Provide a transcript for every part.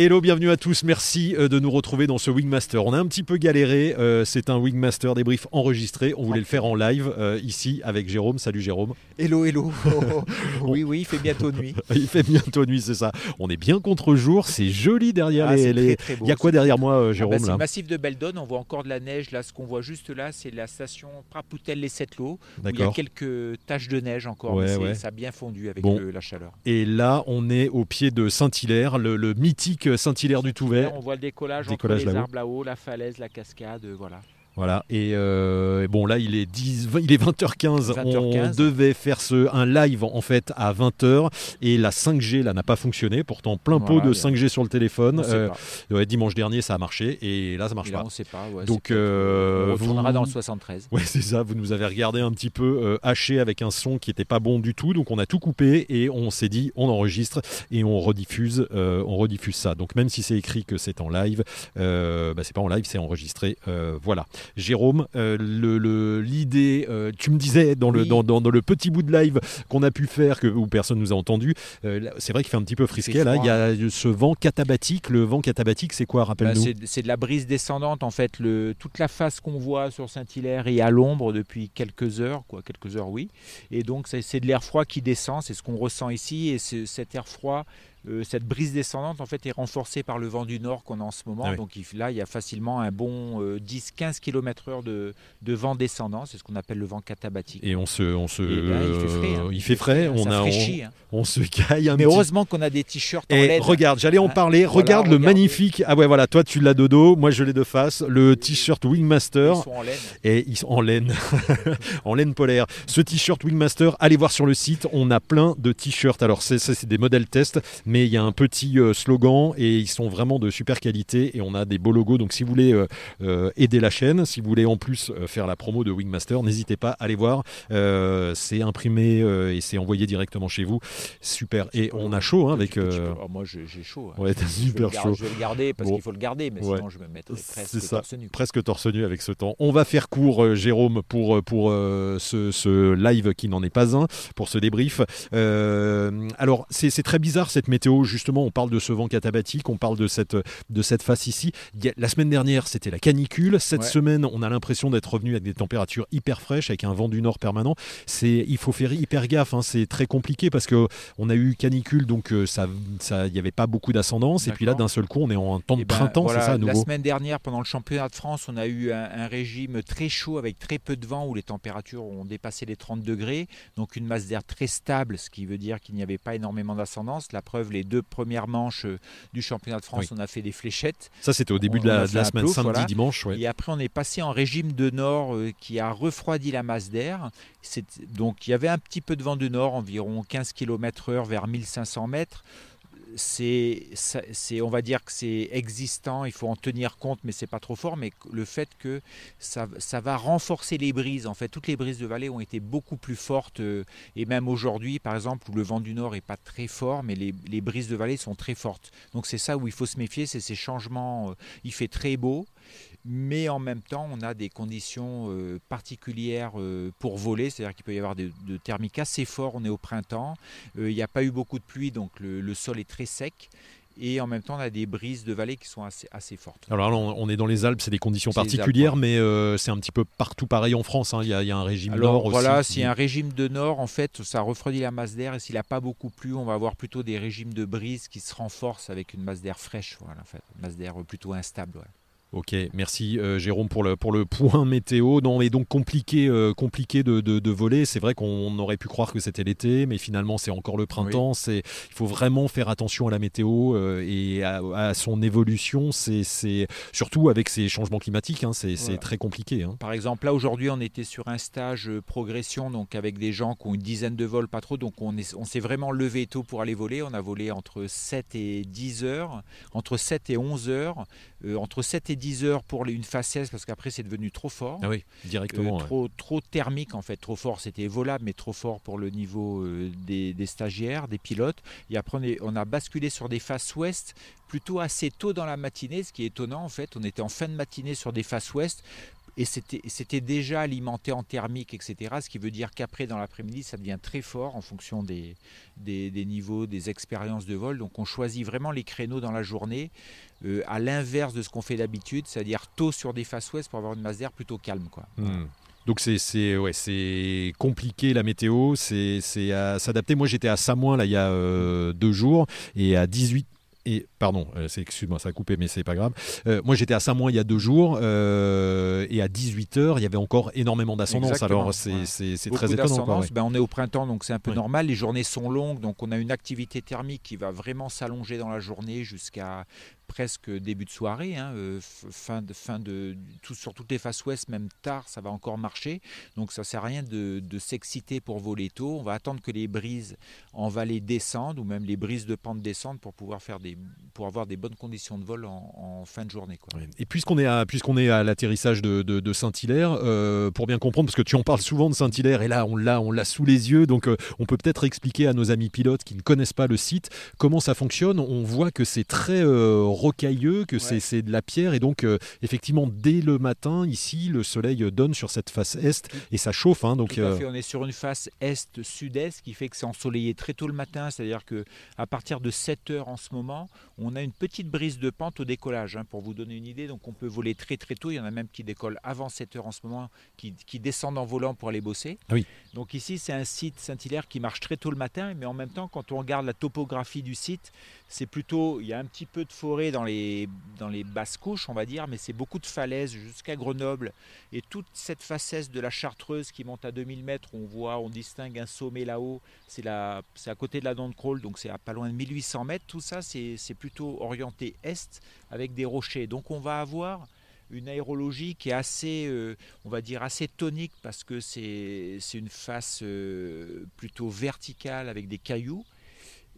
Hello, bienvenue à tous. Merci euh, de nous retrouver dans ce Wingmaster. On a un petit peu galéré. euh, C'est un Wingmaster débrief enregistré. On voulait le faire en live euh, ici avec Jérôme. Salut Jérôme. Hello, hello. oui, oui, il fait bientôt nuit. Il fait bientôt nuit, c'est ça. On est bien contre-jour. C'est joli derrière Ah, les. c'est les-. Il y a quoi derrière moi, euh, Ah Jérôme bah, C'est là le massif de Beldon, on voit encore de la neige. Là, ce qu'on voit juste là, c'est la station Prapoutel-les-Sept-Lots. où Il y a quelques taches de neige encore, Ouais, mais c'est- ouais. ça a bien fondu avec Bon. le- la chaleur. Et là, on est au pied de Saint-Hilaire, le, le mythique Saint-Hilaire du Touvet. Là, on voit le décollage, Décollage entre les là-haut. arbres là-haut, la falaise, la cascade, euh, voilà. Voilà. Et euh, bon, là, il est, 10, il est 20h15. 20h15. On devait faire ce, un live en fait à 20h et la 5G là n'a pas fonctionné. Pourtant, plein pot Voilà, de bien. 5G sur le téléphone. Euh, ouais, dimanche dernier, ça a marché et là, ça marche Et là, pas. on sait pas. ouais, Donc, euh, on retournera vous- dans le 73. Ouais, c'est ça. Vous nous avez regardé un petit peu euh, haché avec un son qui était pas bon du tout. Donc, on a tout coupé et on s'est dit, on enregistre et on rediffuse, euh, on rediffuse ça. Donc, même si c'est écrit que c'est en live, euh, bah, c'est pas en live, c'est enregistré. Euh, voilà. Jérôme, euh, le- le- l'idée, euh, tu me disais dans le, Oui. dans, dans- dans le petit bout de live qu'on a pu faire, que, où personne nous a entendu, euh, c'est vrai qu'il fait un petit peu frisqué. fait Là, il y a ce vent catabatique. Le vent catabatique, c'est quoi Bah, Rappelle-nous. c'est c'est de la brise descendante en fait. Le, toute la face qu'on voit sur Saint-Hilaire est à l'ombre depuis quelques heures, quoi, quelques heures oui. Et donc c'est de l'air froid qui descend, c'est ce qu'on ressent ici. Et ce- cet air froid, euh, cette brise descendante en fait est renforcée par le vent du nord qu'on a en ce moment. Ah oui. Donc il- là il y a facilement un bon euh, 10-15 km/h de, de vent descendant. C'est ce qu'on appelle le vent catabatique. Et on se, on se, là, il fait frais, hein. euh, il fait frais. On hein. on se caille un Mais petit heureusement qu'on a des t-shirts en Et laine. regarde, j'allais en Hein, parler. voilà, regarde le magnifique. Ah ouais, voilà, toi tu l'as de dos, moi je l'ai de face. Le t-shirt Ils Wingmaster. sont en laine. Et ils sont en laine, en laine polaire. Ce t-shirt Wingmaster, allez voir sur le site, on a plein de t-shirts. Alors c'est des modèles test, mais il y a un petit euh, slogan et ils sont vraiment de super qualité et on a des beaux logos. Donc si vous voulez euh, euh, aider la chaîne, si vous voulez en plus faire la promo de Wingmaster, n'hésitez pas, allez voir. Euh, c'est imprimé et c'est envoyé directement chez vous. Super. Et on a chaud hein, avec. Euh, oh, moi j'ai chaud. hein. Ouais, t'as super chaud. Je vais le garder parce Bon. qu'il faut le garder, mais Ouais. sinon je me mettrai presque ça. torse nu. presque torse nu avec ce temps. On va faire court, Jérôme, pour, pour euh, ce, ce live qui n'en est pas un, pour ce débrief. Euh, alors, c'est c'est très bizarre cette météo, justement. On parle de ce vent catabatique, on parle de cette, de cette face ici. La semaine dernière, c'était la canicule. Cette Ouais. semaine, on a l'impression d'être revenu avec des températures hyper fraîches, avec un vent du nord permanent. C'est, il faut faire hyper gaffe. hein. C'est très compliqué parce que on a eu canicule, donc euh, ça, ça, il n'y avait pas beaucoup d'ascendance. Et puis là, d'un seul coup, on est en temps de Eh ben, printemps, voilà, c'est ça, à La nouveau. semaine dernière, pendant le championnat de France, on a eu un, un régime très chaud avec très peu de vent où les températures ont dépassé les 30 degrés. Donc une masse d'air très stable, ce qui veut dire qu'il n'y avait pas énormément d'ascendance. La preuve, les deux premières manches euh, du championnat de France, Oui. on a fait des fléchettes. Ça, c'était au début On- de la, de semaine, plouf, samedi, voilà. dimanche. ouais. Et après, on est passé en régime de nord euh, qui a refroidi la masse d'air. Donc, il y avait un petit peu de vent de nord, environ 15 km/h vers 1500 mètres. C'est, on va dire que c'est existant, il faut en tenir compte, mais c'est pas trop fort. Mais le fait que ça, ça va renforcer les brises. En fait, toutes les brises de vallée ont été beaucoup plus fortes. euh, et même aujourd'hui, par exemple, où le vent du nord est pas très fort, mais les, les brises de vallée sont très fortes. Donc, c'est ça où il faut se méfier, c'est ces changements. euh, il fait très beau, mais en même temps, on a des conditions euh, particulières euh, pour voler, c'est-à-dire qu'il peut y avoir de, de thermiques assez forts, on est au printemps, Euh, il n'y a pas eu beaucoup de pluie, donc le, le sol est très sec, et en même temps, on a des brises de vallée qui sont assez, assez fortes. Alors là, on est dans les Alpes, c'est des conditions Alpes, particulières, ouais. mais euh, c'est un petit peu partout pareil en France. hein. Il y, a, il y a un régime Alors nord voilà, aussi. s'il y a un régime de nord, en fait, ça refroidit la masse d'air, et s'il n'a pas beaucoup plu, on va avoir plutôt des régimes de brise qui se renforcent avec une masse d'air fraîche, voilà, en fait, une masse d'air plutôt instable. ouais. Ok, merci euh, Jérôme pour le, pour le point météo. Non, mais donc compliqué, euh, compliqué de, de- de voler. C'est vrai qu'on aurait pu croire que c'était l'été, mais finalement c'est encore le printemps. C'est, il faut vraiment faire attention à la météo euh, et à, à son évolution. C'est, surtout avec ces changements climatiques, hein, c'est, Voilà. très compliqué. hein. Par exemple, là aujourd'hui, on était sur un stage progression, donc avec des gens qui ont une dizaine de vols, pas trop. Donc on est- on s'est vraiment levé tôt pour aller voler. On a volé entre 7 et 10 heures, entre 7 et 11 heures, entre 7 et 10 heures pour une faciès parce qu'après c'est devenu trop fort. Ah oui, directement. Euh, ouais. trop, trop thermique en fait, trop fort, c'était volable mais trop fort pour le niveau euh, des, des stagiaires, des pilotes. Et après on, est- on a basculé sur des faces ouest plutôt assez tôt dans la matinée, ce qui est étonnant en fait. On était en fin de matinée sur des faces ouest et c'était déjà alimenté en thermique, etc. Ce qui veut dire qu'après, dans l'après-midi, ça devient très fort en fonction des, niveaux, des expériences de vol. Donc on choisit vraiment les créneaux dans la journée, euh, à l'inverse de ce qu'on fait d'habitude, c'est-à-dire tôt sur des faces ouest pour avoir une masse d'air plutôt calme. Hmm. Donc c'est compliqué la météo, c'est à s'adapter. Moi j'étais à Samoin là il y a euh, deux jours et à 18 et pardon, euh, excuse-moi, ça a coupé, mais c'est pas grave. Euh, moi, j'étais à Saint-Moin il y a deux jours euh, et à 18h, il y avait encore énormément d'ascendance. Alors, c'est très étonnant. Ben, on est au printemps, donc c'est un peu normal. Les journées sont longues, donc on a une activité thermique qui va vraiment s'allonger dans la journée jusqu'à presque début de soirée, hein, euh, fin de, fin de tout, sur toutes les faces ouest, même tard, ça va encore marcher. Donc ça sert à rien de, s'exciter pour voler tôt. On va attendre que les brises en vallée descendent ou même les brises de pente descendent pour pouvoir faire des, pour avoir des bonnes conditions de vol en, fin de journée. Quoi. Et puisqu'on est à, puisqu'on est à l'atterrissage de, de, Saint-Hilaire, euh, pour bien comprendre, parce que tu en parles souvent de Saint-Hilaire et là on l'a, on l'a sous les yeux, donc euh, on peut peut-être expliquer à nos amis pilotes qui ne connaissent pas le site comment ça fonctionne. On voit que c'est très rocailleux, que c'est de la pierre. Et donc, euh, effectivement, dès le matin, ici, le soleil donne sur cette face est et ça chauffe. Hein, donc, euh, On est sur une face est-sud-est qui fait que c'est ensoleillé très tôt le matin. C'est-à-dire que à partir de 7 heures en ce moment, on a une petite brise de pente au décollage. Hein, pour vous donner une idée, donc on peut voler très très tôt. Il y en a même qui décollent avant 7 heures en ce moment, qui, descendent en volant pour aller bosser. Oui. Donc ici, c'est un site Saint-Hilaire qui marche très tôt le matin, mais en même temps, quand on regarde la topographie du site, c'est plutôt, il y a un petit peu de forêt dans les, basses couches, on va dire, mais c'est beaucoup de falaises jusqu'à Grenoble. Et toute cette facesse de la Chartreuse qui monte à 2000 mètres, on voit, on distingue un sommet là-haut, c'est, à côté de la dent de Crawl, donc c'est à pas loin de 1800 mètres. Tout ça, c'est, plutôt orienté est avec des rochers. Donc on va avoir une aérologie qui est assez, euh, on va dire, assez tonique parce que c'est, une face euh, plutôt verticale avec des cailloux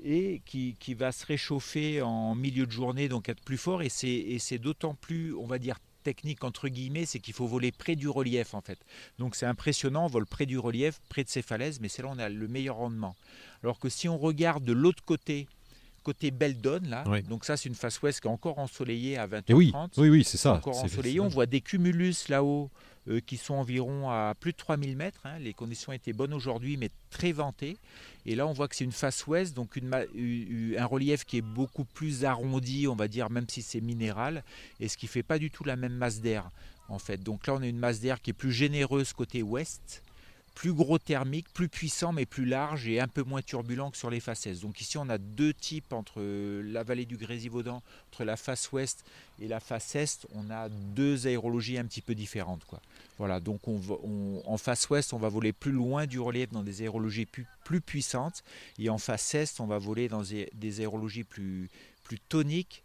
et qui, va se réchauffer en milieu de journée, donc être plus fort. Et c'est d'autant plus, on va dire, technique entre guillemets, c'est qu'il faut voler près du relief en fait. Donc c'est impressionnant, on vole près du relief, près de ces falaises, mais c'est là où on a le meilleur rendement. Alors que si on regarde de l'autre côté, côté Beldon là, donc ça c'est une face ouest qui est encore ensoleillée à 20h30. Oui, oui, oui c'est ça. Encore ensoleillée, on voit des cumulus là-haut euh, qui sont environ à plus de 3000 mètres. Hein. Les conditions étaient bonnes aujourd'hui, mais très ventées. Et là, on voit que c'est une face ouest, donc une, un relief qui est beaucoup plus arrondi, on va dire, même si c'est minéral, et ce qui fait pas du tout la même masse d'air, en fait. Donc là, on a une masse d'air qui est plus généreuse côté ouest, plus gros thermique, plus puissant mais plus large et un peu moins turbulent que sur les faces est. Donc ici on a deux types entre la vallée du Grésivaudan, entre la face ouest et la face est, on a deux aérologies un petit peu différentes. Quoi. Voilà, donc on, en face ouest on va voler plus loin du relief dans des aérologies plus, puissantes et en face est on va voler dans des, aérologies plus, plus toniques,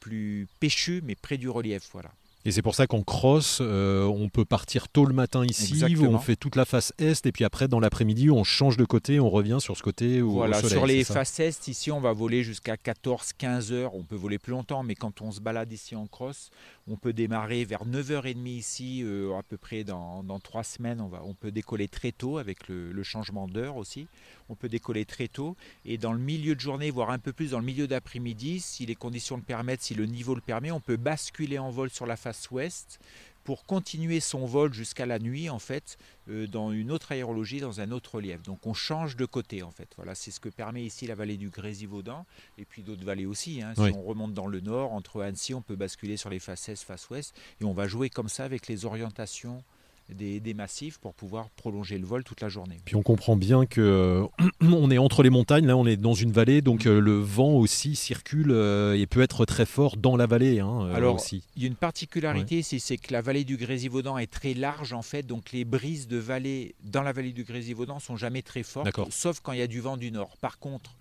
plus péchues mais près du relief. Voilà. Et c'est pour ça qu'en cross, euh, on peut partir tôt le matin ici, où on fait toute la face est, et puis après, dans l'après-midi, on change de côté, on revient sur ce côté. Où, voilà, sur les faces est, ici, on va voler jusqu'à 14-15 heures. On peut voler plus longtemps, mais quand on se balade ici en cross, on peut démarrer vers 9h30 ici, euh, à peu près dans, dans 3 semaines. On, va, peut décoller très tôt avec le changement d'heure aussi. On peut décoller très tôt. Et dans le milieu de journée, voire un peu plus dans le milieu d'après-midi, si les conditions le permettent, si le niveau le permet, on peut basculer en vol sur la face ouest pour continuer son vol jusqu'à la nuit en fait euh, dans une autre aérologie, dans un autre relief. Donc on change de côté en fait. Voilà, c'est ce que permet ici la vallée du Grésivaudan et puis d'autres vallées aussi. Hein. Si on remonte dans le nord, entre Annecy, on peut basculer sur les faces est, face ouest et on va jouer comme ça avec les orientations des, massifs pour pouvoir prolonger le vol toute la journée. Puis on comprend bien que euh, on est entre les montagnes, là on est dans une vallée, donc euh, le vent aussi circule euh, et peut être très fort dans la vallée. Hein, Alors aussi. il y a une particularité, c'est que la vallée du Grésivaudan est très large en fait, donc les brises de vallée dans la vallée du Grésivaudan sont jamais très fortes, sauf quand il y a du vent du nord. Par contre,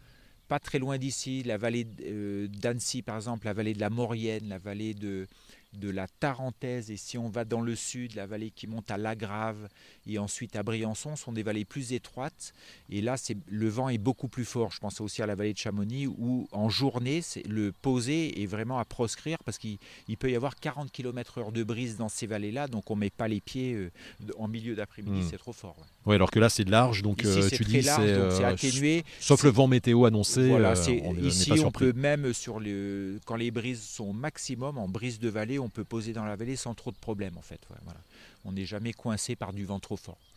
pas très loin d'ici, la vallée d'Annecy par exemple, la vallée de la Maurienne, la vallée de de la Tarentaise et si on va dans le sud, la vallée qui monte à Lagrave et ensuite à Briançon sont des vallées plus étroites et là c'est le vent est beaucoup plus fort. Je pense aussi à la vallée de Chamonix où en journée le posé est vraiment à proscrire parce qu'il peut y avoir 40 km/h de brise dans ces vallées-là donc on met pas les pieds euh, en milieu d'après-midi, hmm. c'est trop fort. Oui, alors que là c'est large donc euh, tu dis c'est euh, atténué. Sauf le vent météo annoncé. Voilà, on ici on peut même sur le quand les brises sont maximum en brise de vallée on peut poser dans la vallée sans trop de problèmes en fait. On n'est jamais coincé par du vent trop fort.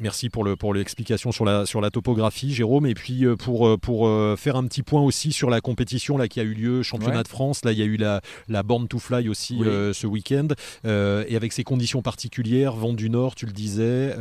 Merci pour le pour l'explication sur la sur la topographie, Jérôme. Et puis euh, pour euh, pour euh, faire un petit point aussi sur la compétition là qui a eu lieu, championnat de France. Là, il y a eu la la Born to Fly aussi ce week-end. et avec ces conditions particulières, vent du Nord, tu le disais,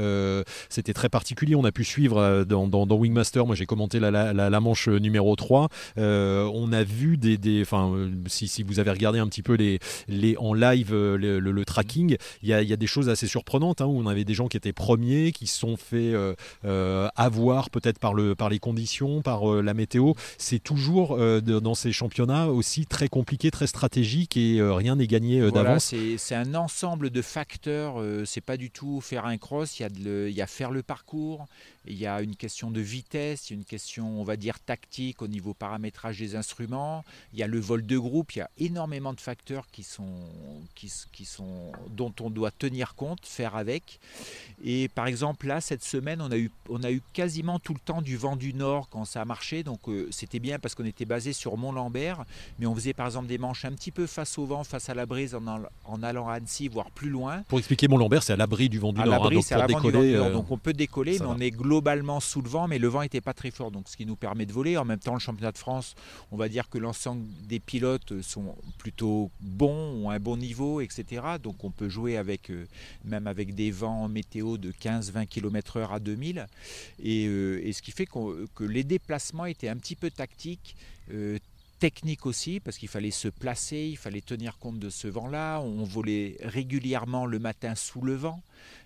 c'était très particulier. On a pu suivre dans, dans, Wingmaster. Moi, j'ai commenté la, la, la, manche numéro 3. on a vu des des. Enfin, si, si vous avez regardé un petit peu les les en live le, le, tracking, il y a, y a des choses assez surprenantes hein, où on avait des gens qui étaient premiers, qui sont fait euh, euh, avoir peut-être par, le, par les conditions, par euh, la météo. C'est toujours dans ces championnats aussi très compliqué, très stratégique et rien n'est gagné d'avance. C'est un ensemble de facteurs. c'est pas du tout faire un cross. Il y, a il y a faire le parcours, il y a une question de vitesse, il y a une question, on va dire, tactique au niveau paramétrage des instruments, il y a le vol de groupe, il y a énormément de facteurs qui sont, qui, qui sont, dont on doit tenir compte, faire avec. Et par exemple, là, cette semaine, on a eu, on a eu quasiment tout le temps du vent du nord quand ça a marché, donc euh, c'était bien parce qu'on était basé sur Mont-Lambert, mais on faisait par exemple des manches un petit peu face au vent, face à la brise en, en allant à Annecy, voire plus loin. Pour expliquer Mont-Lambert, c'est à l'abri du vent du nord, hein, donc pour décoller, euh, donc on peut décoller, mais on est globalement sous le vent, mais le vent n'était pas très fort, donc ce qui nous permet de voler. En même temps, le championnat de France, on va dire que l'ensemble des pilotes sont plutôt bons, ont un bon niveau, etc. Donc on peut jouer avec, euh, même avec des vents météo de 15-20 km/h à 2000. Euh, et, ce qui fait que les déplacements étaient un petit peu tactiques. Euh, techniques aussi, parce qu'il fallait se placer, il fallait tenir compte de ce vent-là. On volait régulièrement le matin sous le vent.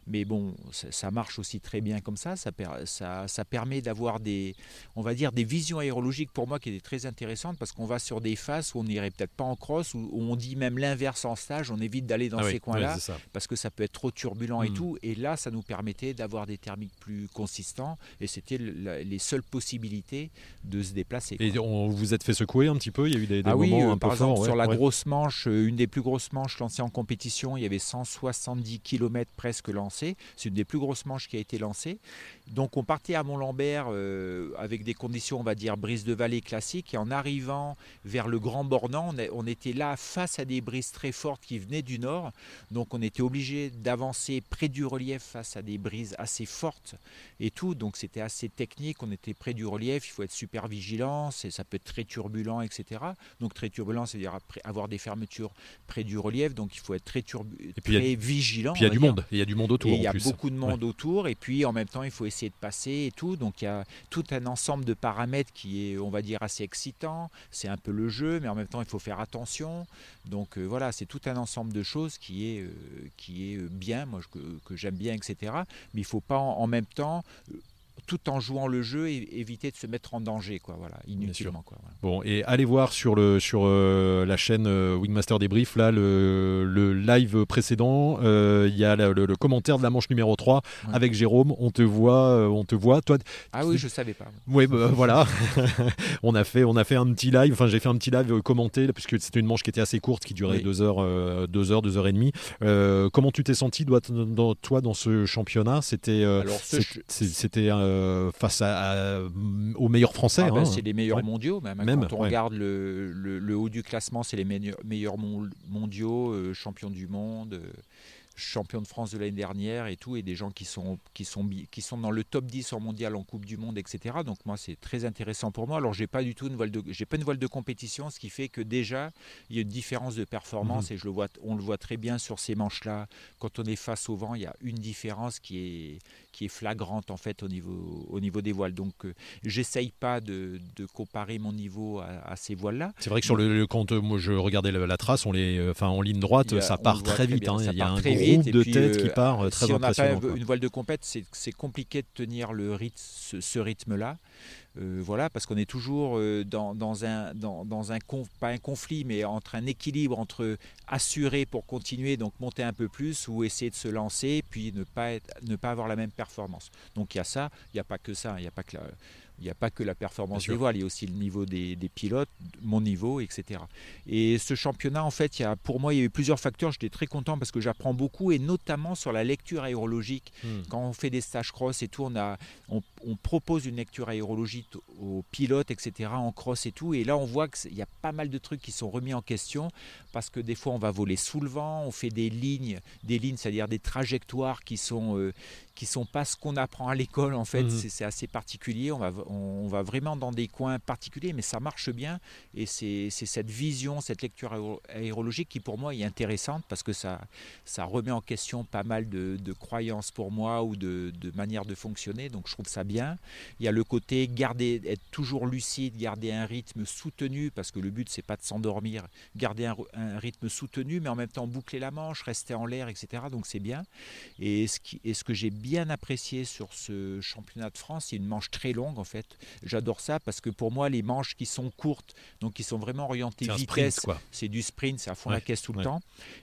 Mais bon, ça, marche aussi très bien comme ça. Ça, ça, ça permet d'avoir des, on va dire, des visions aérologiques pour moi qui étaient très intéressantes parce qu'on va sur des faces où on n'irait peut-être pas en cross, où, on dit même l'inverse en stage. On évite d'aller dans ah ces coins-là parce que ça peut être trop turbulent et hmm. tout. Et là, ça nous permettait d'avoir des thermiques plus consistants et c'était les seules possibilités de se déplacer. Et on vous êtes fait secouer un petit peu? Il y a eu des, ah moments euh, un par peu exemple, forts, sur la grosse manche, euh, une des plus grosses manches lancées en compétition, il y avait 170 km presque c'est une des plus grosses manches qui a été lancée. Donc on partait à Mont-Lambert euh, avec des conditions, on va dire, brise de vallée classiques. Et en arrivant vers le Grand Bornand, on, était là face à des brises très fortes qui venaient du nord. Donc on était obligé d'avancer près du relief face à des brises assez fortes et tout. Donc c'était assez technique. On était près du relief. Il faut être super vigilant. Ça peut être très turbulent, etc. Donc très turbulent, c'est-à-dire avoir des fermetures près du relief. Donc il faut être très, turbu très vigilant. Puis il y a du monde. Il y a du monde autour. Il y a beaucoup de monde autour. Et puis en même temps, il faut essayer de passer et tout. Donc il y a tout un ensemble de paramètres qui est, on va dire, assez excitant. C'est un peu le jeu, mais en même temps, il faut faire attention. Donc euh, voilà, c'est tout un ensemble de choses qui est, euh, qui est bien, moi que, que j'aime bien, etc. Mais il ne faut pas en même temps tout en jouant le jeu et éviter de se mettre en danger, quoi, voilà, inutilement. Quoi, Bon, et allez voir sur, le, sur euh, la chaîne euh, Wingmaster Débrief, là, le, le live précédent, euh, il y a le, commentaire de la manche numéro 3 avec Jérôme, on te voit, on te voit. Toi, ah oui, je savais pas. Oui, bah, voilà. on, a fait, on a fait un petit live, enfin j'ai fait un petit live commenté, puisque c'était une manche qui était assez courte, qui durait 2 heures, 2 heures, 2 heures et demie. comment tu t'es senti, toi, dans, toi, dans ce championnat? C'était c'était euh, face à, aux meilleurs Français. Ah ben, hein. C'est les meilleurs mondiaux, même. Quand on regarde le, le, haut du classement, c'est les meilleurs, meilleurs mondiaux, euh, champions du monde. Champion de France de l'année dernière et tout, et des gens qui sont, qui, sont, qui sont dans le top 10 en mondial, en Coupe du Monde, etc. Donc moi, c'est très intéressant pour moi. Alors, j'ai pas du tout une voile de, j'ai pas une voile de compétition, ce qui fait que déjà, il y a une différence de performance, mhm. et je le vois, on le voit très bien sur ces manches-là. Quand on est face au vent, il y a une différence qui est, qui est flagrante en fait au niveau, au niveau des voiles. Donc, euh, j'essaye pas de, de, comparer mon niveau à, ces voiles-là. C'est vrai que sur le, quand euh, moi je regardais la, trace, on les, euh, enfin en ligne droite, ça part très vite. Hein. il y a un de tête qui euh, part euh, très si on n'a pas une voile de compète, c'est compliqué de tenir le rythme, ce, rythme-là. Euh, voilà, parce qu'on est toujours dans, dans, un, dans, dans un pas un conflit, mais entre un équilibre entre assurer pour continuer, donc monter un peu plus, ou essayer de se lancer, puis ne pas, être, ne pas avoir la même performance. Donc il y a ça, il n'y a pas que ça, il n'y a pas que il n'y a pas que la performance des voiles, il y a aussi le niveau des, pilotes, mon niveau, etc. Et ce championnat, en fait, il y a, pour moi, il y a eu plusieurs facteurs. J'étais très content parce que j'apprends beaucoup, et notamment sur la lecture aérologique. Hmm. Quand on fait des stages cross et tout, on, a, on, propose une lecture aérologique aux pilotes, etc., en cross et tout. Et là, on voit qu'il y a pas mal de trucs qui sont remis en question parce que des fois, on va voler sous le vent, on fait des lignes, des lignes, c'est-à-dire des trajectoires qui sont, euh, qui sont pas ce qu'on apprend à l'école en fait. Mhm. C'est assez particulier. On va, on, va vraiment dans des coins particuliers, mais ça marche bien. Et c'est cette vision, cette lecture aérologique qui pour moi est intéressante parce que ça, ça remet en question pas mal de, croyances pour moi ou de, de manière de fonctionner. Donc je trouve ça bien. Il y a le côté garder, être toujours lucide, garder un rythme soutenu parce que le but c'est pas de s'endormir, garder un, rythme soutenu, mais en même temps boucler la manche, rester en l'air, etc. Donc c'est bien. Et ce, qui, et ce que j'ai bien apprécié sur ce championnat de France. C'est une manche très longue. J'adore ça parce que pour moi, les manches qui sont courtes, donc qui sont vraiment orientées vitesse, c'est du sprint, c'est à fond la caisse tout le temps.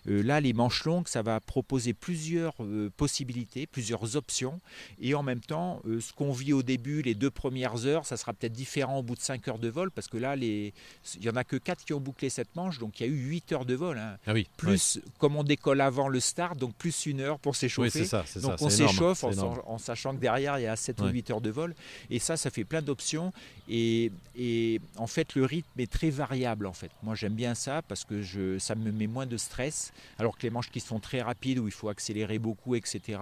Euh, là, les manches longues, ça va proposer plusieurs euh, possibilités, plusieurs options. Et en même temps, euh, ce qu'on vit au début, les deux premières heures, ça sera peut-être différent au bout de 5 heures de vol parce que là, les... il n'y en a que 4 qui ont bouclé cette manche, donc il y a eu 8 heures de vol. Hein. Ah oui, plus, comme on décolle avant le start, donc plus une heure pour s'échauffer. ça, donc on s'échauffe en, sachant que derrière il y a 7 ou 8 heures de vol. Et ça, ça fait plein d'options. Et, en fait, le rythme est très variable. En fait, moi j'aime bien ça parce que je, ça me met moins de stress. Alors que les manches qui sont très rapides où il faut accélérer beaucoup, etc.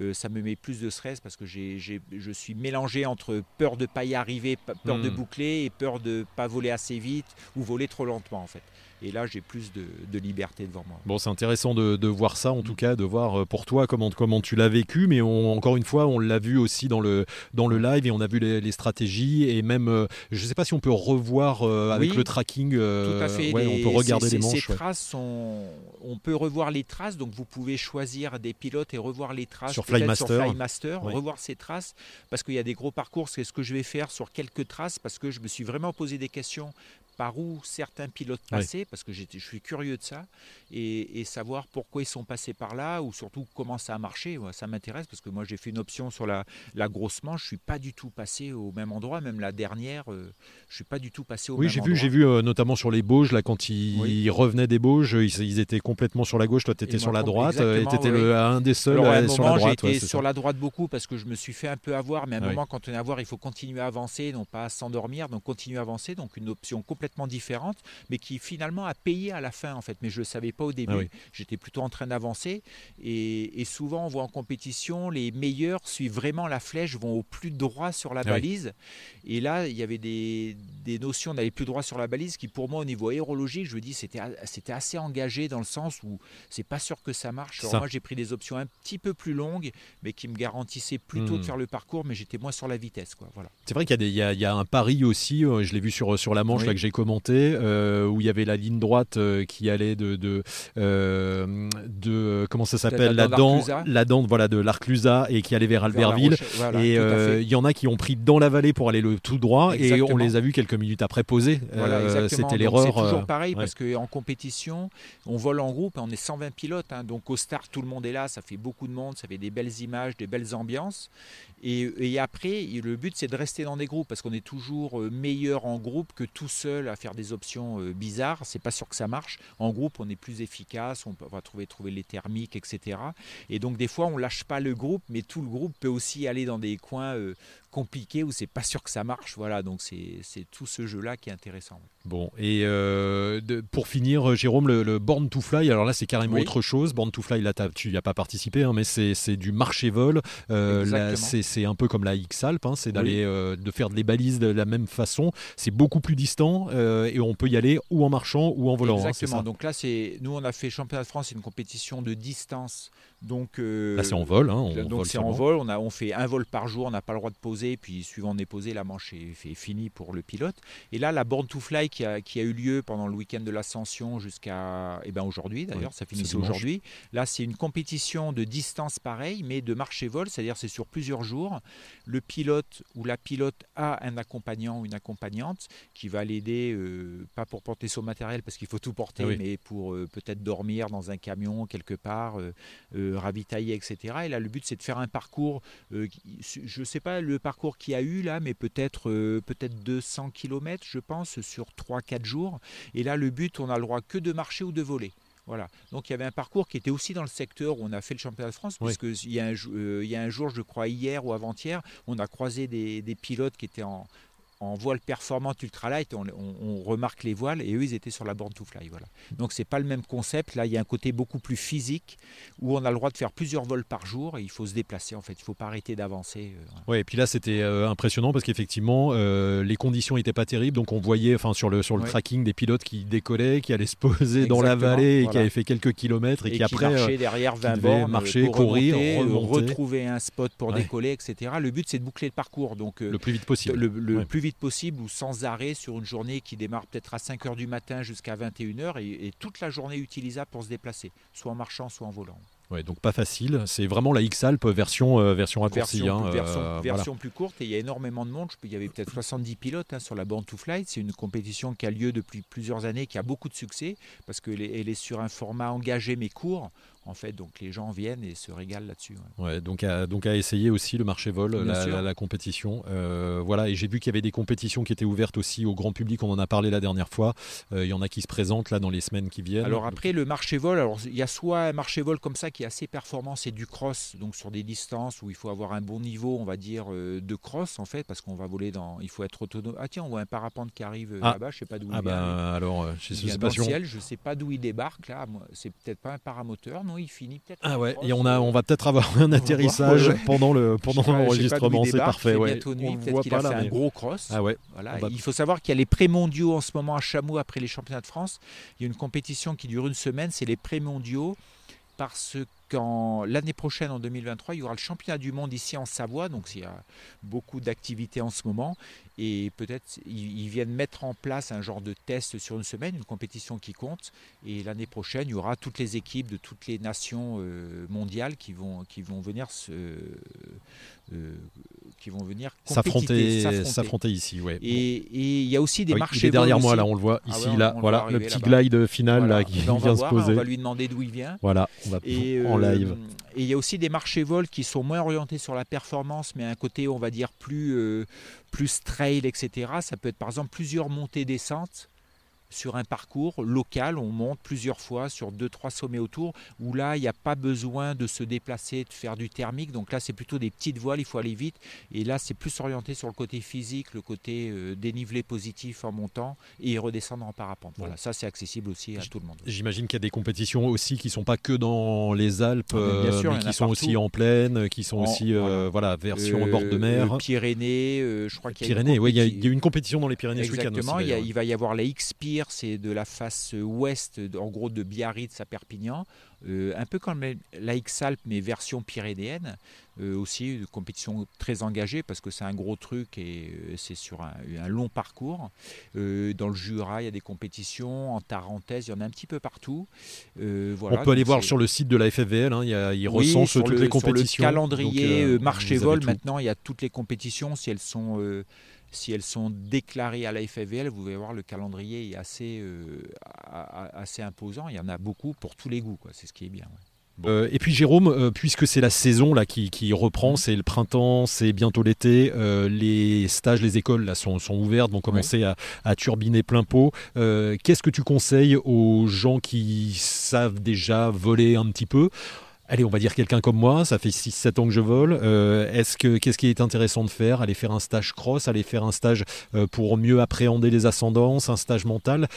Euh, ça me met plus de stress parce que j'ai, je suis mélangé entre peur de pas y arriver, peur de hmm. boucler et peur de pas voler assez vite ou voler trop lentement en fait. Et là, j'ai plus de, liberté devant moi. Bon, c'est intéressant de, voir ça, en tout cas, de voir euh, pour toi comment, comment tu l'as vécu. Mais encore une fois, on l'a vu aussi dans le, dans le live et on a vu les, stratégies. Et même, euh, je ne sais pas si on peut revoir euh, avec le tracking. tout à fait. on peut regarder les manches. Ces traces sont... On peut revoir les traces. Donc, vous pouvez choisir des pilotes et revoir les traces. Sur Flymaster. Flymaster revoir ces traces. Parce qu'il y a des gros parcours. C'est ce que je vais faire sur quelques traces. Parce que je me suis vraiment posé des questions par où certains pilotes passaient, parce que je suis curieux de ça, et, savoir pourquoi ils sont passés par là, ou surtout comment ça a marché. ça m'intéresse, parce que moi j'ai fait une option sur la, la grosse manche, je ne suis pas du tout passé au même endroit, même la dernière, euh, je ne suis pas du tout passé au même endroit. Oui, j'ai vu, vu euh, notamment sur les Bauges, là, quand ils, revenaient des Bauges, ils, étaient complètement sur la gauche, toi tu étais sur la droite, euh, tu étais un des seuls sur la droite. J'étais sur la droite beaucoup, parce que je me suis fait un peu avoir, mais à un moment, quand on est à voir, il faut continuer à avancer, non pas s'endormir, donc continuer à avancer, donc une option complètement différente, mais qui finalement a payé à la fin en fait. Mais je ne savais pas au début. Ah J'étais plutôt en train d'avancer. Et, souvent, on voit en compétition, les meilleurs suivent vraiment la flèche, vont au plus droit sur la ah balise. Et là, il y avait des, des notions d'aller plus droit sur la balise qui, pour moi, au niveau aérologique, je me dis, c'était c'était assez engagé dans le sens où c'est pas sûr que ça marche. Alors moi, j'ai pris des options un petit peu plus longues, mais qui me garantissaient plutôt de hmm. faire le parcours, mais j'étais moins sur la vitesse. Quoi. Voilà. C'est vrai qu'il y, y, y, a un pari aussi, euh, je l'ai vu sur, sur la manche là, que j'ai commenté, euh, où il y avait la ligne droite euh, qui allait de, de, de comment ça s'appelle, la, dent, la dent voilà, de l'Arclusa et qui allait vers Albertville. et il y en a qui ont pris dans la vallée pour aller le tout droit, et on les a vus quelques minutes après poser. Euh, c'était l'erreur. C'est toujours euh, pareil parce qu'en compétition, on vole en groupe, on est 120 pilotes. Hein. donc au start, tout le monde est là, ça fait beaucoup de monde, ça fait des belles images, des belles ambiances. Et, après, le but, c'est de rester dans des groupes parce qu'on est toujours euh, meilleur en groupe que tout seul à faire des options bizarres. C'est pas sûr que ça marche. En groupe, on est plus efficace, on va trouver, trouver les thermiques, etc. Et donc, des fois, on lâche pas le groupe, mais tout le groupe peut aussi aller dans des coins compliqué où c'est pas sûr que ça marche. Voilà, donc c'est tout ce jeu-là qui est intéressant. Bon, et euh, pour finir, euh, Jérôme, le, Born to Fly, alors là c'est carrément autre chose. Born to Fly, là tu n'y as pas participé, hein, mais c'est du marché-vol. Euh, c'est un peu comme la X-Alp, hein, c'est d'aller de faire des balises de la même façon. C'est beaucoup plus distant et on peut y aller ou en marchant ou en volant. Hein, Exactement, donc là c'est nous on a fait Championnat de France, c'est une compétition de distance. Donc, là c'est en vol. donc c'est en vol, on, a, on fait un vol par jour, on n'a pas le droit de poser puis suivant on est posé, la manche est, finie pour le pilote. Et là, la Born to Fly qui a, eu lieu pendant le week-end de l'Ascension jusqu'à eh ben aujourd'hui d'ailleurs, ça finissait aujourd'hui. Là, c'est une compétition de distance pareille, mais de marche et vol, c'est-à-dire c'est sur plusieurs jours. Le pilote ou la pilote a un accompagnant ou une accompagnante qui va l'aider, euh, pas pour porter son matériel parce qu'il faut tout porter, ah mais pour euh, peut-être dormir dans un camion quelque part, euh, ravitailler, etc. Et là, le but c'est de faire un parcours, je ne sais pas le parcours qu'il y a eu là, mais peut-être peut-être 200 km, je pense, sur 3-4 jours. Et là, le but, on a le droit que de marcher ou de voler. Voilà. Donc il y avait un parcours qui était aussi dans le secteur où on a fait le championnat de France, puisque il, y a un, il y a un jour, je crois hier ou avant-hier, on a croisé des, des, pilotes qui étaient en, en voile performante ultralight, on, on, remarque les voiles et eux ils étaient sur la borne to fly. Voilà. Donc c'est pas le même concept. Là il y a un côté beaucoup plus physique où on a le droit de faire plusieurs vols par jour et il faut se déplacer en fait. Il faut pas arrêter d'avancer. Euh, ouais. et puis là c'était euh, impressionnant parce qu'effectivement euh, les conditions n'étaient pas terribles. Donc on voyait enfin sur le sur le tracking des pilotes qui décollaient, qui allaient se poser dans la vallée et qui avaient fait quelques kilomètres et, qui, après marchaient derrière 20 bornes, marcher, courir, retrouver un spot pour décoller, etc. Le but c'est de boucler le parcours. Donc le plus vite possible. Le, le plus vite possible ou sans arrêt sur une journée qui démarre peut-être à 5h du matin jusqu'à 21h et, toute la journée utilisable pour se déplacer, soit en marchant, soit en volant. Ouais, donc pas facile. C'est vraiment la X-Alp version, euh, version raccourcie. Version, hein, version, euh, plus courte et il y a énormément de monde. Il y avait peut-être 70 pilotes hein, sur la Born to Flight. C'est une compétition qui a lieu depuis plusieurs années, qui a beaucoup de succès parce qu'elle est, elle est sur un format engagé mais court en fait. Donc les gens viennent et se régalent là-dessus. Ouais. donc, à, donc à essayer aussi le marché vol, la, compétition. Euh, voilà, et j'ai vu qu'il y avait des compétitions qui étaient ouvertes aussi au grand public. On en a parlé la dernière fois. Euh, il y en a qui se présentent là dans les semaines qui viennent. Alors après le marché vol, alors il y a soit un marché vol comme ça qui est assez performant, c'est du cross, donc sur des distances où il faut avoir un bon niveau, on va dire euh, de cross en fait, parce qu'on va voler dans, il faut être autonome. Ah tiens, on voit un parapente qui arrive ah. là-bas, je sais pas d'où ah il bah, alors, je sais pas je sais pas d'où il débarque là. C'est peut-être pas un paramoteur, non il finit peut-être. Ah ouais, et on, a, on va peut-être avoir un atterrissage pendant le pendant l'enregistrement, c'est parfait. Ouais. peut-être qu'il a fait un gros cross. Ah ouais. Voilà. Il faut savoir qu'il y a les pré-mondiaux en ce moment à Chameau après les championnats de France. Il y a une compétition qui dure une semaine, c'est les pré-mondiaux parce qu'en l'année prochaine, en 2023, il y aura le championnat du monde ici en Savoie, donc il y a beaucoup d'activités en ce moment, et peut-être ils, viennent mettre en place un genre de test sur une semaine, une compétition qui compte, et l'année prochaine, il y aura toutes les équipes de toutes les nations euh, mondiales qui vont, qui vont venir se, euh, qui vont venir s'affronter, ici, ouais. Et il y a aussi des marchés. Il est derrière moi là, on le voit ah ici là, voilà le petit glide final là qui vient se poser. On va lui demander d'où il vient. Voilà, on va et, en live. Euh, et il y a aussi des marchés vols qui sont moins orientés sur la performance, mais un côté on va dire plus euh, plus trail, etc. Ça peut être par exemple plusieurs montées descentes sur un parcours local, on monte plusieurs fois sur deux trois sommets autour, où là il n'y a pas besoin de se déplacer, de faire du thermique. Donc là c'est plutôt des petites voiles, il faut aller vite. Et là c'est plus orienté sur le côté physique, le côté euh, dénivelé positif en montant et redescendre en parapente. Voilà, ça c'est accessible aussi à tout le monde. J'imagine qu'il y a des compétitions aussi qui sont pas que dans les Alpes, ah, euh, mais qui sont aussi en plaine, qui sont aussi euh, voilà version bord de mer. Pyrénées, je crois qu'il y a Pyrénées, oui, il y, a une compétition dans les Pyrénées Exactement, il, il va y avoir la C'est de la face ouest, en gros de Biarritz à Perpignan, euh, un peu comme la X-Alpes, mais version pyrénéenne. Euh, aussi, une compétition très engagée parce que c'est un gros truc et euh, c'est sur un, long parcours. dans le Jura, il y a des compétitions, en Tarentaise, il y en a un petit peu partout. voilà, On peut aller voir sur le site de la FFVL, hein, il, y a, il recense toutes les compétitions. Sur le calendrier marché vol, maintenant, il y a toutes les compétitions, si elles sont si elles sont déclarées à la FFVL, vous allez voir le calendrier est assez, euh, assez imposant. Il y en a beaucoup pour tous les goûts, c'est ce qui est bien. Euh, et puis Jérôme, euh, puisque c'est la saison là qui, reprend, mmh. c'est le printemps, c'est bientôt l'été, les stages, les écoles là sont, sont ouvertes, vont commencer à, à, turbiner plein pot. Qu'est-ce que tu conseilles aux gens qui savent déjà voler un petit peu? Allez, on va dire quelqu'un comme moi, ça fait 6-7 ans que je vole. Euh, est-ce que qu'est-ce qui est intéressant de faire? Aller faire un stage cross, aller faire un stage euh, pour mieux appréhender les ascendances, un stage mental?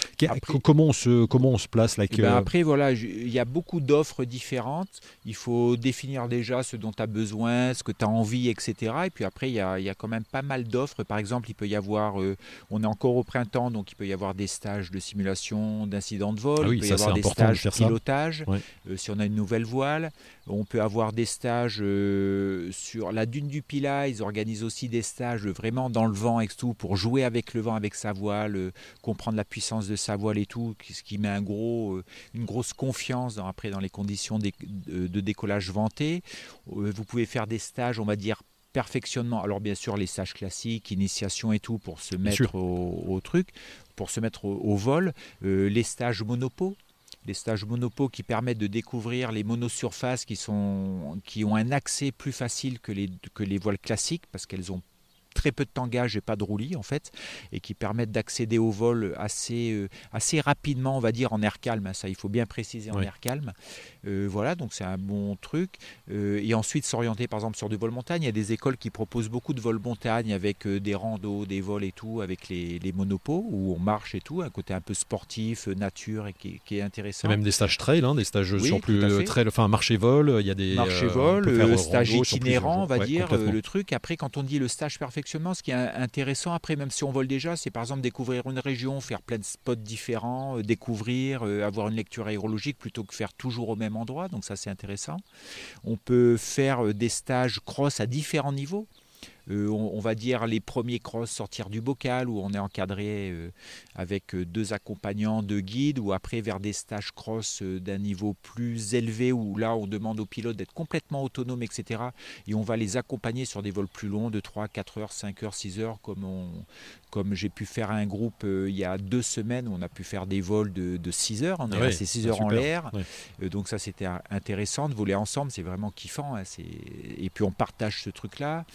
comment on se comment on se place là eh ben, Après voilà, il y a beaucoup d'offres différentes. Il faut définir déjà ce dont tu as besoin, ce que tu as envie, etc. Et puis après il y a, quand même pas mal d'offres. Par exemple, il peut y avoir, euh, on est encore au printemps, donc il peut y avoir des stages de simulation d'incidents de vol. Ah il peut y avoir des stages de pilotage. si on a une nouvelle voile. On peut avoir des stages euh, sur la dune du Pilat. Ils organisent aussi des stages vraiment dans le vent et tout pour jouer avec le vent, avec sa voile, euh, comprendre la puissance de sa voile et tout, ce qui met un gros, euh, une grosse confiance dans, après dans les conditions de, décollage venté. vous pouvez faire des stages, on va dire perfectionnement. Alors bien sûr les stages classiques, initiation et tout pour se mettre au, truc, pour se mettre au, vol. les stages monopo des stages monopo qui permettent de découvrir les monosurfaces qui, sont, qui ont un accès plus facile que les, que les voiles classiques parce qu'elles ont très peu de tangage et pas de roulis en fait, et qui permettent d'accéder au vol assez, euh, assez rapidement, on va dire en air calme. Ça, il faut bien préciser en air calme. Euh, voilà, donc c'est un bon truc. Euh, et ensuite s'orienter par exemple sur du vol montagne. Il y a des écoles qui proposent beaucoup de vol montagne avec des randos, des vols et tout, avec les, les monopos où on marche et tout, un côté un peu sportif, nature et qui, est intéressant. Même des stages trail, hein, des stages sur plus trail, enfin marché-vol. Il y a des marché-vol, stage itinérant, on va dire le truc. Après, quand on dit le stage ce qui est intéressant, après, même si on vole déjà, c'est par exemple découvrir une région, faire plein de spots différents, euh, découvrir, euh, avoir une lecture aérologique plutôt que faire toujours au même endroit. Donc ça, c'est intéressant. On peut faire euh, des stages cross à différents niveaux. Euh, on, va dire les premiers cross sortir du bocal où on est encadré euh, avec euh, deux accompagnants, deux guides, ou après vers des stages cross d'un niveau plus élevé où là on demande aux pilotes d'être complètement autonomes, etc. Et on va les accompagner sur des vols plus longs de 3, 4 heures, 5 heures, 6 heures, comme, on, comme j'ai pu faire un groupe il y a deux semaines où on a pu faire des vols de, 6 heures. On est resté 6 heures en l'air. donc ça c'était intéressant de voler ensemble, c'est vraiment kiffant. Hein, et puis on partage ce truc-là.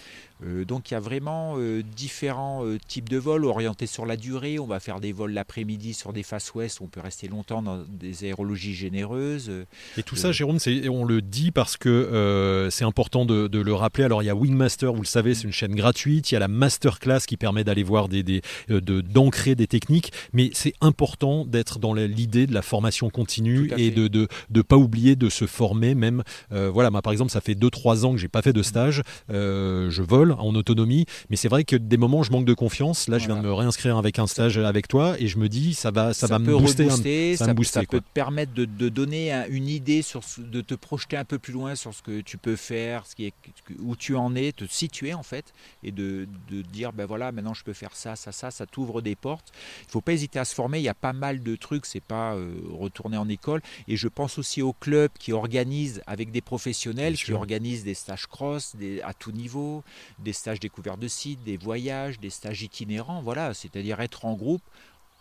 Euh, donc il y a vraiment euh, différents euh, types de vols orientés sur la durée. On va faire des vols l'après-midi sur des faces ouest, on peut rester longtemps dans des aérologies généreuses. Et tout ça, Jérôme, on le dit parce que c'est important de, le rappeler. Alors il y a Wingmaster, vous le savez, c'est une chaîne gratuite. Il y a la masterclass qui permet d'aller voir des, des d'ancrer des techniques, mais c'est important d'être dans l'idée de la formation continue et de, de de pas oublier de se former. Même voilà, moi par exemple, ça fait 2-3 ans que j'ai pas fait de stage. je vole en autonomie. Mais c'est vrai que des moments, je manque de confiance. Là, je viens de me réinscrire avec un stage avec toi et je me dis, ça va, ça, va me booster. ça, peut te permettre de, donner une idée, sur, de te projeter un peu plus loin sur ce que tu peux faire, ce qui est, où tu en es, te situer en fait, et de, dire, ben voilà, maintenant je peux faire ça, ça, ça, ça t'ouvre des portes. Il faut pas hésiter à se former. Il y a pas mal de trucs. C'est pas euh, retourner en école. Et je pense aussi aux clubs qui organisent avec des professionnels, qui organisent des stages cross des, à tout niveau, des stages découvertes de sites, des voyages, des stages itinérants, voilà, c'est-à-dire être en groupe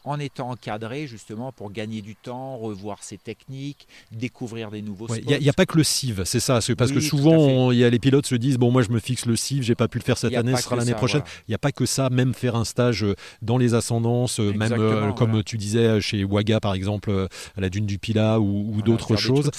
en étant encadré justement pour gagner du temps, revoir ses techniques, découvrir des nouveaux Il n'y a, pas que le CIV, c'est ça. Parce que souvent, y a, les pilotes se disent bon, moi je me fixe le CIV, j'ai pas pu le faire cette année, ce sera l'année prochaine. Il n'y a pas que ça, même faire un stage euh, dans les ascendances, euh, même euh, comme tu disais chez Waga par exemple, à la dune du Pila ou, d'autres choses.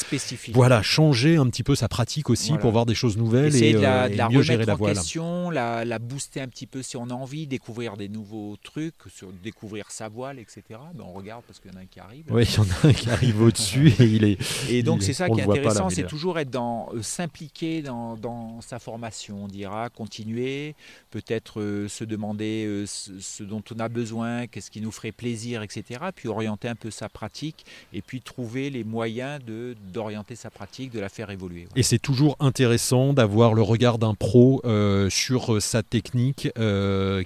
Voilà, changer un petit peu sa pratique aussi pour voir des choses nouvelles et, la, et mieux gérer la voile. Question, la, la booster un petit peu si on a envie, découvrir des nouveaux trucs, sur, découvrir sa voile etc. Ben, on regarde parce qu'il y en a un qui arrive. Oui, il y en a un qui arrive au-dessus et il est. Et donc c'est ça qui est intéressant, c'est toujours être dans euh, s'impliquer dans, dans, sa formation. On dira continuer, peut-être euh, se demander euh, ce, dont on a besoin, qu'est-ce qui nous ferait plaisir, etc. Puis orienter un peu sa pratique et puis trouver les moyens de d'orienter sa pratique, de la faire évoluer. Et c'est toujours intéressant d'avoir le regard d'un pro sur sa technique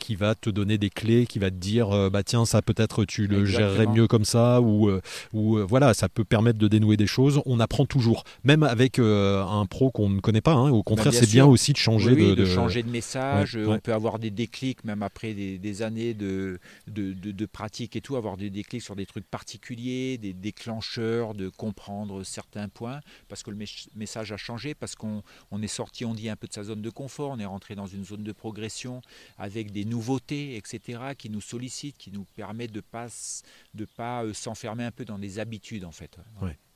qui va te donner des clés, qui va te dire bah tiens ça peut-être tu le gérerais mieux comme ça, ou, euh, ou euh, voilà, ça peut permettre de dénouer des choses. On apprend toujours, même avec euh, un pro qu'on ne connaît pas. Hein. Au contraire, c'est bien aussi de changer de, changer de message. on peut avoir des déclics, même après des, années de, de, pratique et tout, avoir des déclics sur des trucs particuliers, des déclencheurs, de comprendre certains points, parce que le message a changé, parce qu'on on est sorti, on dit un peu de sa zone de confort, on est rentré dans une zone de progression avec des nouveautés, etc., qui nous sollicitent, qui nous permettent de pas de pas euh, s'enfermer un peu dans des habitudes en fait.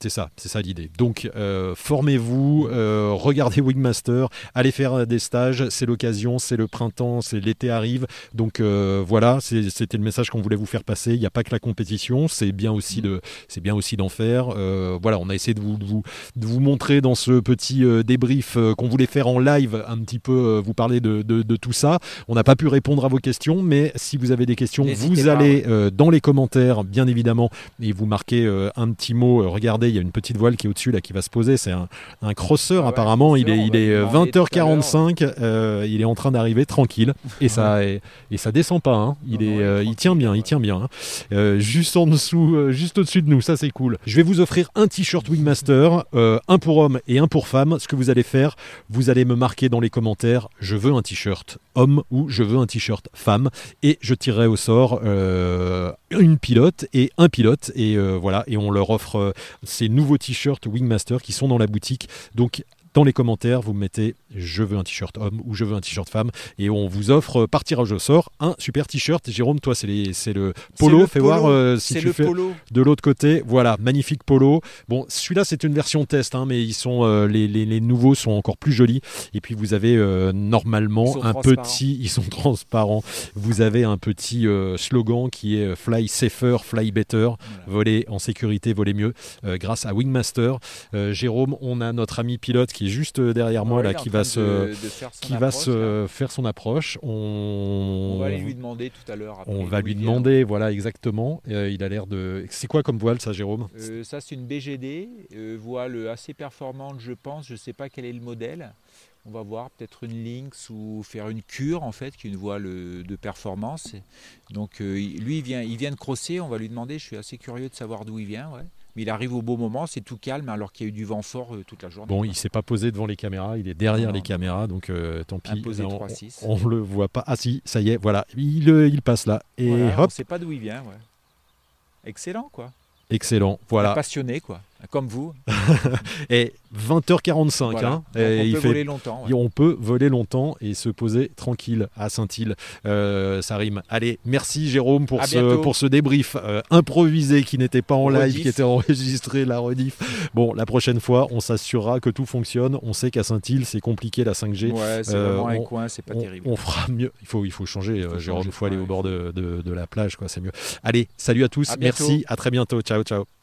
C'est ça, c'est ça l'idée. Donc, euh, formez-vous, euh, regardez Wingmaster, allez faire des stages, c'est l'occasion, c'est le printemps, c'est l'été arrive. Donc euh, voilà, c'était le message qu'on voulait vous faire passer. Il n'y a pas que la compétition, c'est bien aussi de, c'est bien aussi d'en faire. voilà, on a essayé de vous, de vous, de vous montrer dans ce petit débrief qu'on voulait faire en live, un petit peu vous parler de, de, tout ça. On n'a pas pu répondre à vos questions, mais si vous avez des questions, vous allez dans les commentaires, bien évidemment, et vous marquez un petit mot. regardez il y a une petite voile qui est au-dessus là qui va se poser. C'est un, un crosseur ah apparemment. il est, il est 20h45. Euh, il est en train d'arriver tranquille et ça et, ça descend pas. Hein. Il est, euh, il tient bien, il tient bien. Hein. Euh, juste en dessous, juste au-dessus de nous, ça c'est cool. Je vais vous offrir un t-shirt Wingmaster, un pour homme et un pour femme. Ce que vous allez faire, vous allez me marquer dans les commentaires. Je veux un t-shirt homme ou je veux un t-shirt femme et je tirerai au sort une pilote et un pilote et voilà et on leur offre ces nouveaux t-shirts Wingmaster qui sont dans la boutique. Donc dans les commentaires, vous mettez je veux un t-shirt homme ou je veux un t-shirt femme et on vous offre par tirage au sort un super t-shirt. Jérôme, toi, c'est le polo. Fais voir euh, si tu le fais polo. de l'autre côté. Voilà, magnifique polo. Bon, celui-là, c'est une version test, hein, mais ils sont, euh, les, nouveaux sont encore plus jolis. Et puis, vous avez euh, normalement un petit, ils sont transparents. Vous avez un petit slogan qui est Fly Safer, Fly Better. Voler en sécurité, voler mieux, grâce à Wingmaster. Jérôme, on a notre ami pilote qui est juste derrière moi, là, qui va se, qui va se faire son approche. On, on va aller lui demander tout à l'heure. On va lui demander, voilà, exactement. Euh, il a l'air de. C'est quoi comme voile, ça, Jérôme? Euh, Ça, c'est une BGD, euh, voile assez performante, je pense. Je ne sais pas quel est le modèle. On va voir peut-être une Lynx ou faire une cure en fait, qui est une voile de performance. Donc lui, il vient, il vient de crosser. On va lui demander. Je suis assez curieux de savoir d'où il vient. Ouais il arrive au beau moment, c'est tout calme alors qu'il y a eu du vent fort euh, toute la journée. Bon, il s'est pas posé devant les caméras, il est derrière les caméras, donc euh, tant pis. on, ne le voit pas. Ah si, ça y est, voilà, il, euh, il passe là. Et hop. On sait pas d'où il vient, Excellent, quoi. Excellent, voilà. passionné, quoi, comme vous. et 20h45, hein, et on peut voler longtemps. On peut voler longtemps et se poser tranquille à Saint-Île. Euh, ça rime. Allez, merci Jérôme pour, ce, pour ce débrief euh, improvisé qui n'était pas en live, qui était enregistré, la rediff. Bon, la prochaine fois, on s'assurera que tout fonctionne. On sait qu'à Saint-Île, c'est compliqué la 5G. Ouais, c'est euh, vraiment un coin, c'est pas terrible. On fera mieux. Il faut, il faut changer, Jérôme. Il faut aller au bord de, de, la plage, quoi. C'est mieux. Allez, salut à tous. merci. À très bientôt. Ciao, ciao.